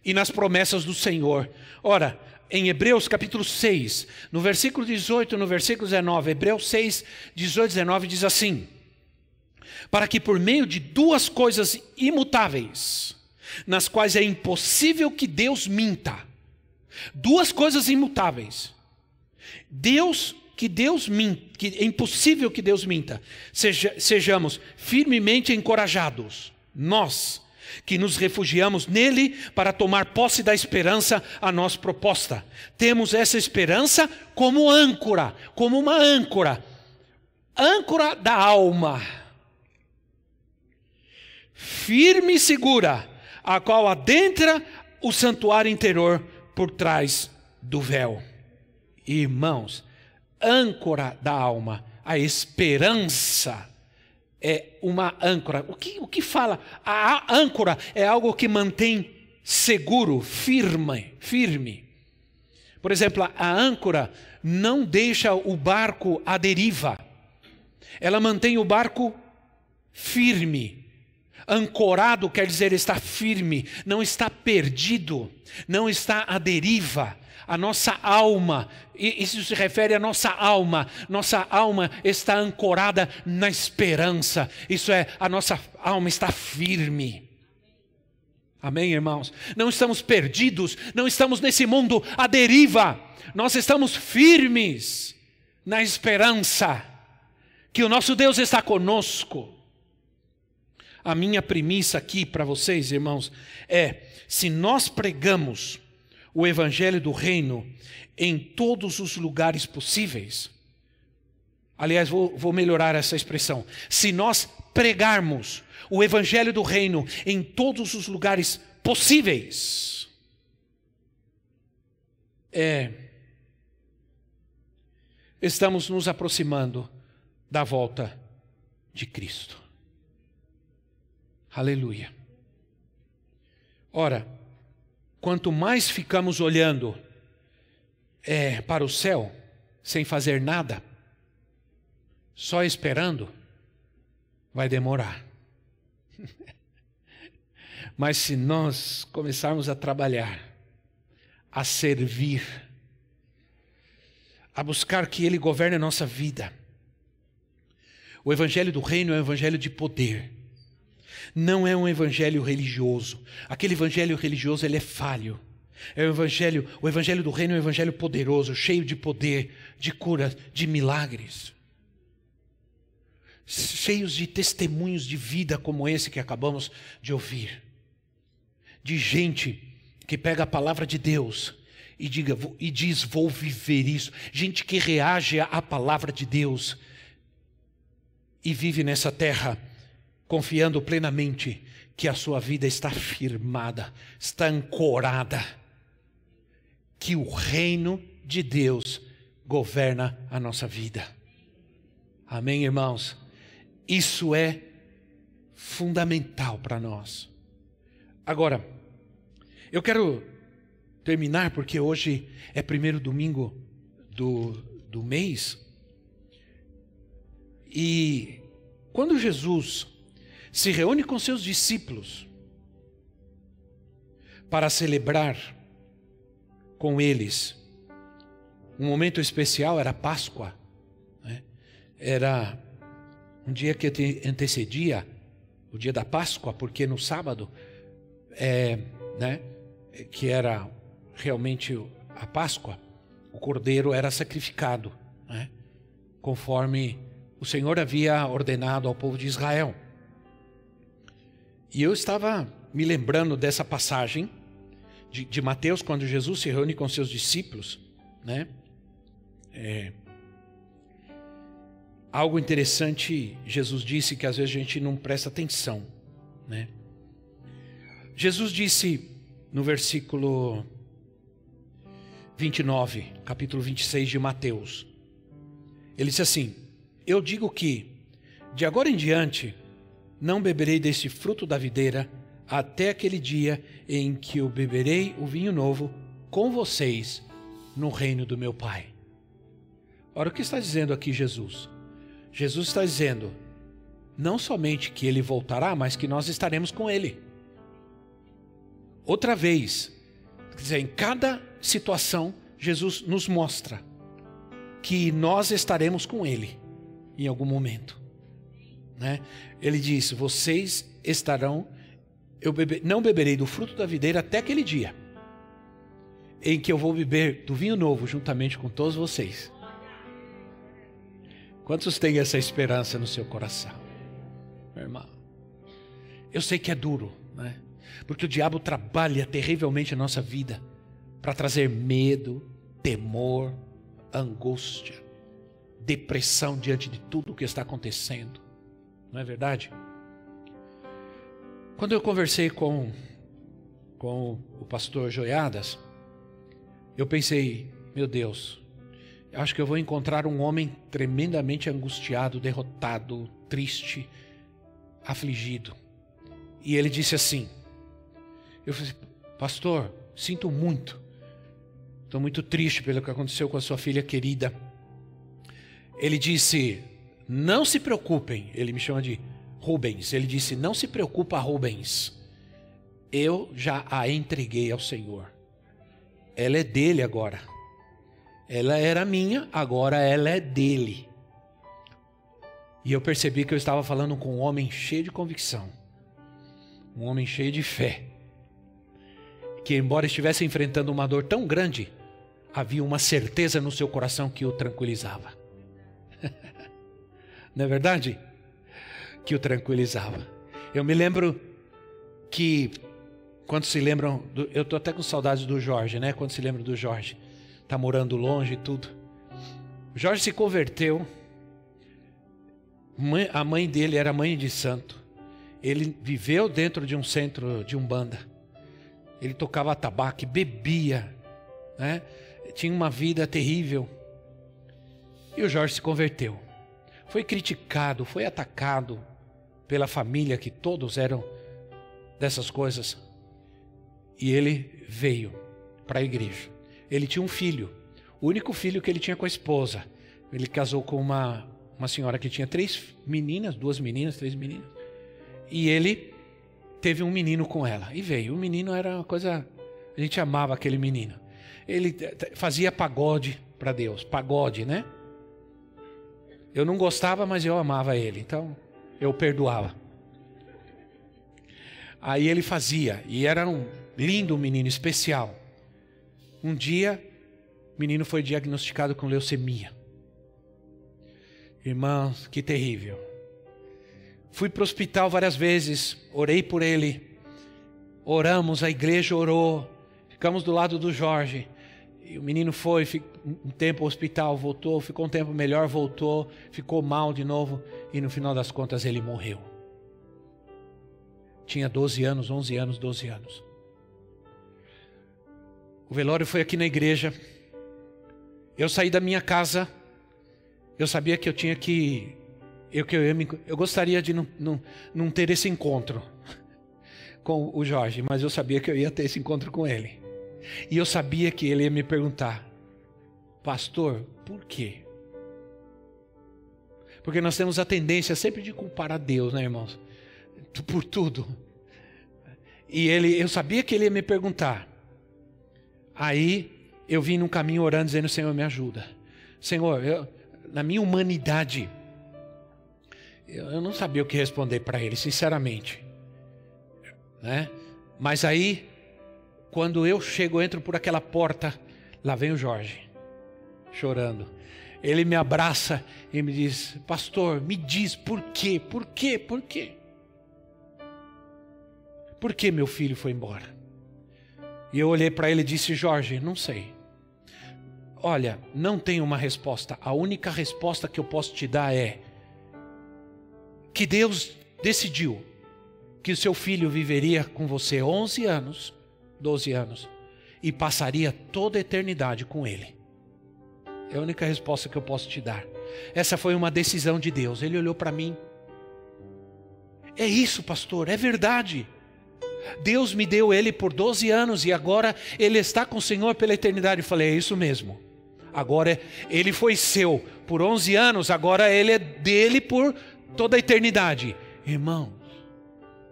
e nas promessas do Senhor. Ora, em Hebreus capítulo 6, no versículo 18, no versículo 19, Hebreus 6, 18 e 19 diz assim: Para que por meio de duas coisas imutáveis, nas quais é impossível que Deus minta, duas coisas imutáveis, Deus, que Deus minta, que é impossível que Deus minta. Seja, sejamos firmemente encorajados, nós que nos refugiamos nele para tomar posse da esperança a nós proposta. Temos essa esperança como âncora, como uma âncora, âncora da alma, firme e segura, a qual adentra o santuário interior por trás do véu. Irmãos, âncora da alma, a esperança é uma âncora. O que, o que fala? A âncora é algo que mantém seguro, firme, firme. Por exemplo, a âncora não deixa o barco à deriva. Ela mantém o barco firme. Ancorado quer dizer está firme, não está perdido, não está à deriva a nossa alma, isso se refere à nossa alma, nossa alma está ancorada na esperança, isso é, a nossa alma está firme. Amém, irmãos? Não estamos perdidos, não estamos nesse mundo à deriva, nós estamos firmes na esperança que o nosso Deus está conosco. A minha premissa aqui para vocês, irmãos, é: se nós pregamos o evangelho do reino em todos os lugares possíveis, Aliás, vou, vou melhorar essa expressão. Se nós pregarmos o evangelho do reino em todos os lugares possíveis, é, estamos nos aproximando da volta de Cristo. Aleluia. Ora, quanto mais ficamos olhando é, para o céu, sem fazer nada, só esperando, vai demorar. <laughs> Mas se nós começarmos a trabalhar, a servir, a buscar que Ele governe a nossa vida, o Evangelho do Reino é um Evangelho de poder, não é um Evangelho religioso. Aquele Evangelho religioso ele é falho. É o evangelho, o evangelho do reino é um evangelho poderoso, cheio de poder, de cura, de milagres. Cheios de testemunhos de vida como esse que acabamos de ouvir. De gente que pega a palavra de Deus e, diga, e diz: Vou viver isso. Gente que reage à palavra de Deus e vive nessa terra confiando plenamente que a sua vida está firmada, está ancorada que o reino de Deus governa a nossa vida. Amém, irmãos? Isso é fundamental para nós. Agora, eu quero terminar porque hoje é primeiro domingo do, do mês. E quando Jesus se reúne com seus discípulos para celebrar com eles. Um momento especial era Páscoa, né? era um dia que antecedia o dia da Páscoa, porque no sábado, é, né, que era realmente a Páscoa, o cordeiro era sacrificado, né, conforme o Senhor havia ordenado ao povo de Israel. E eu estava me lembrando dessa passagem de, de Mateus, quando Jesus se reúne com seus discípulos, né? É, algo interessante, Jesus disse que às vezes a gente não presta atenção, né? Jesus disse no versículo 29, capítulo 26 de Mateus, ele disse assim: Eu digo que, de agora em diante, não beberei desse fruto da videira até aquele dia em que eu beberei o vinho novo com vocês no reino do meu Pai. Ora, o que está dizendo aqui Jesus? Jesus está dizendo não somente que ele voltará, mas que nós estaremos com ele. Outra vez, quer dizer, em cada situação, Jesus nos mostra que nós estaremos com ele em algum momento. Né? Ele diz: Vocês estarão eu bebe, não beberei do fruto da videira até aquele dia em que eu vou beber do vinho novo juntamente com todos vocês. Quantos têm essa esperança no seu coração, meu irmão? Eu sei que é duro, né? Porque o diabo trabalha terrivelmente a nossa vida para trazer medo, temor, angústia, depressão diante de tudo o que está acontecendo. Não é verdade? Quando eu conversei com, com o pastor Joiadas, eu pensei, meu Deus, acho que eu vou encontrar um homem tremendamente angustiado, derrotado, triste, afligido. E ele disse assim: Eu falei, pastor, sinto muito, estou muito triste pelo que aconteceu com a sua filha querida. Ele disse: Não se preocupem, ele me chama de Rubens. Ele disse: Não se preocupa, Rubens. Eu já a entreguei ao Senhor. Ela é dele agora. Ela era minha, agora ela é dele. E eu percebi que eu estava falando com um homem cheio de convicção, um homem cheio de fé, que, embora estivesse enfrentando uma dor tão grande, havia uma certeza no seu coração que o tranquilizava. <laughs> Não é verdade? que o tranquilizava. Eu me lembro que, quando se lembram, do, eu estou até com saudades do Jorge, né? Quando se lembra do Jorge, está morando longe e tudo. O Jorge se converteu A mãe dele era mãe de santo. Ele viveu dentro de um centro de umbanda. Ele tocava tabaco, bebia, né? tinha uma vida terrível. E o Jorge se converteu. Foi criticado, foi atacado pela família, que todos eram dessas coisas. E ele veio para a igreja. Ele tinha um filho, o único filho que ele tinha com a esposa. Ele casou com uma, uma senhora que tinha três meninas, duas meninas, três meninas. E ele teve um menino com ela. E veio. O menino era uma coisa. A gente amava aquele menino. Ele fazia pagode para Deus. Pagode, né? Eu não gostava, mas eu amava ele. Então eu perdoava. Aí ele fazia. E era um lindo menino, especial. Um dia, o menino foi diagnosticado com leucemia. Irmãos, que terrível. Fui para o hospital várias vezes, orei por ele. Oramos, a igreja orou. Ficamos do lado do Jorge. E o menino foi, um tempo ao hospital, voltou, ficou um tempo melhor, voltou, ficou mal de novo e no final das contas ele morreu. Tinha 12 anos, 11 anos, 12 anos. O velório foi aqui na igreja. Eu saí da minha casa. Eu sabia que eu tinha que. Eu, que eu, eu gostaria de não, não, não ter esse encontro <laughs> com o Jorge, mas eu sabia que eu ia ter esse encontro com ele. E eu sabia que ele ia me perguntar, pastor, por quê? Porque nós temos a tendência sempre de culpar a Deus, né, irmãos? Por tudo. E ele, eu sabia que ele ia me perguntar. Aí eu vim num caminho orando, dizendo: Senhor, me ajuda. Senhor, eu, na minha humanidade, eu, não sabia o que responder para ele, sinceramente. Né? Mas aí, quando eu chego, entro por aquela porta, lá vem o Jorge, chorando. Ele me abraça e me diz: Pastor, me diz por quê, por quê, por quê? Por que meu filho foi embora? E eu olhei para ele e disse: Jorge, não sei. Olha, não tenho uma resposta. A única resposta que eu posso te dar é que Deus decidiu que o seu filho viveria com você 11 anos, 12 anos, e passaria toda a eternidade com ele. É a única resposta que eu posso te dar. Essa foi uma decisão de Deus. Ele olhou para mim. É isso, pastor, é verdade. Deus me deu ele por 12 anos e agora ele está com o Senhor pela eternidade. Eu falei, é isso mesmo. Agora ele foi seu por 11 anos, agora ele é dele por toda a eternidade. Irmãos,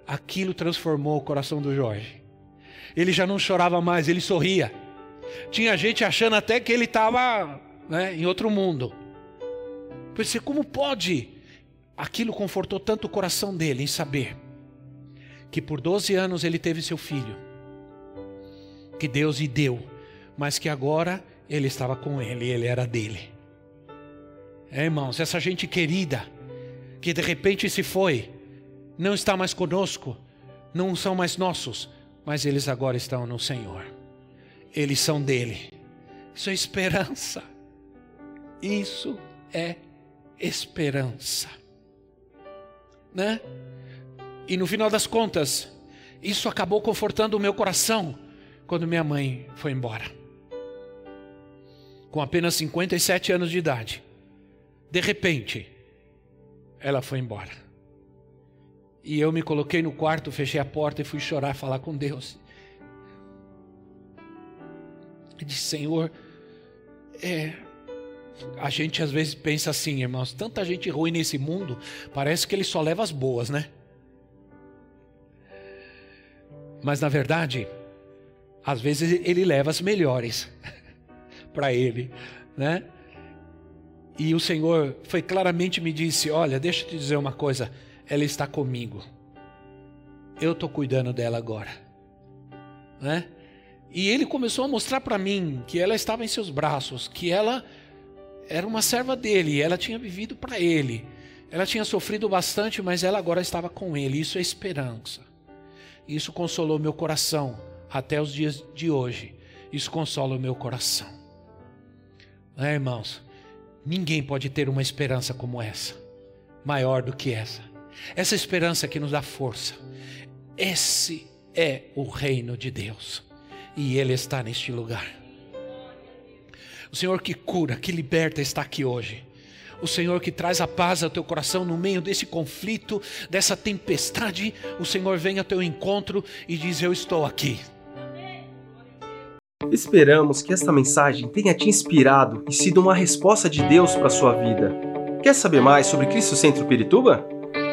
aquilo transformou o coração do Jorge. Ele já não chorava mais, ele sorria. Tinha gente achando até que ele estava né, em outro mundo. Pensei, como pode? Aquilo confortou tanto o coração dele em saber que por 12 anos ele teve seu filho, que Deus lhe deu, mas que agora ele estava com ele, ele era dele. É, irmãos, essa gente querida, que de repente se foi, não está mais conosco, não são mais nossos, mas eles agora estão no Senhor, eles são dele. Isso é esperança, isso é esperança, né? E no final das contas, isso acabou confortando o meu coração quando minha mãe foi embora. Com apenas 57 anos de idade. De repente, ela foi embora. E eu me coloquei no quarto, fechei a porta e fui chorar, falar com Deus. E disse: Senhor, é, a gente às vezes pensa assim, irmãos, tanta gente ruim nesse mundo, parece que ele só leva as boas, né? Mas na verdade, às vezes ele leva as melhores <laughs> para ele, né? E o Senhor foi claramente me disse: "Olha, deixa eu te dizer uma coisa, ela está comigo. Eu estou cuidando dela agora." Né? E ele começou a mostrar para mim que ela estava em seus braços, que ela era uma serva dele, ela tinha vivido para ele. Ela tinha sofrido bastante, mas ela agora estava com ele. Isso é esperança. Isso consolou meu coração até os dias de hoje. Isso consola o meu coração. É, irmãos, ninguém pode ter uma esperança como essa. maior do que essa. Essa esperança que nos dá força. Esse é o reino de Deus. E Ele está neste lugar. O Senhor que cura, que liberta, está aqui hoje. O Senhor que traz a paz ao teu coração no meio desse conflito, dessa tempestade. O Senhor vem ao teu encontro e diz: Eu estou aqui. Esperamos que esta mensagem tenha te inspirado e sido uma resposta de Deus para a sua vida. Quer saber mais sobre Cristo Centro Pirituba?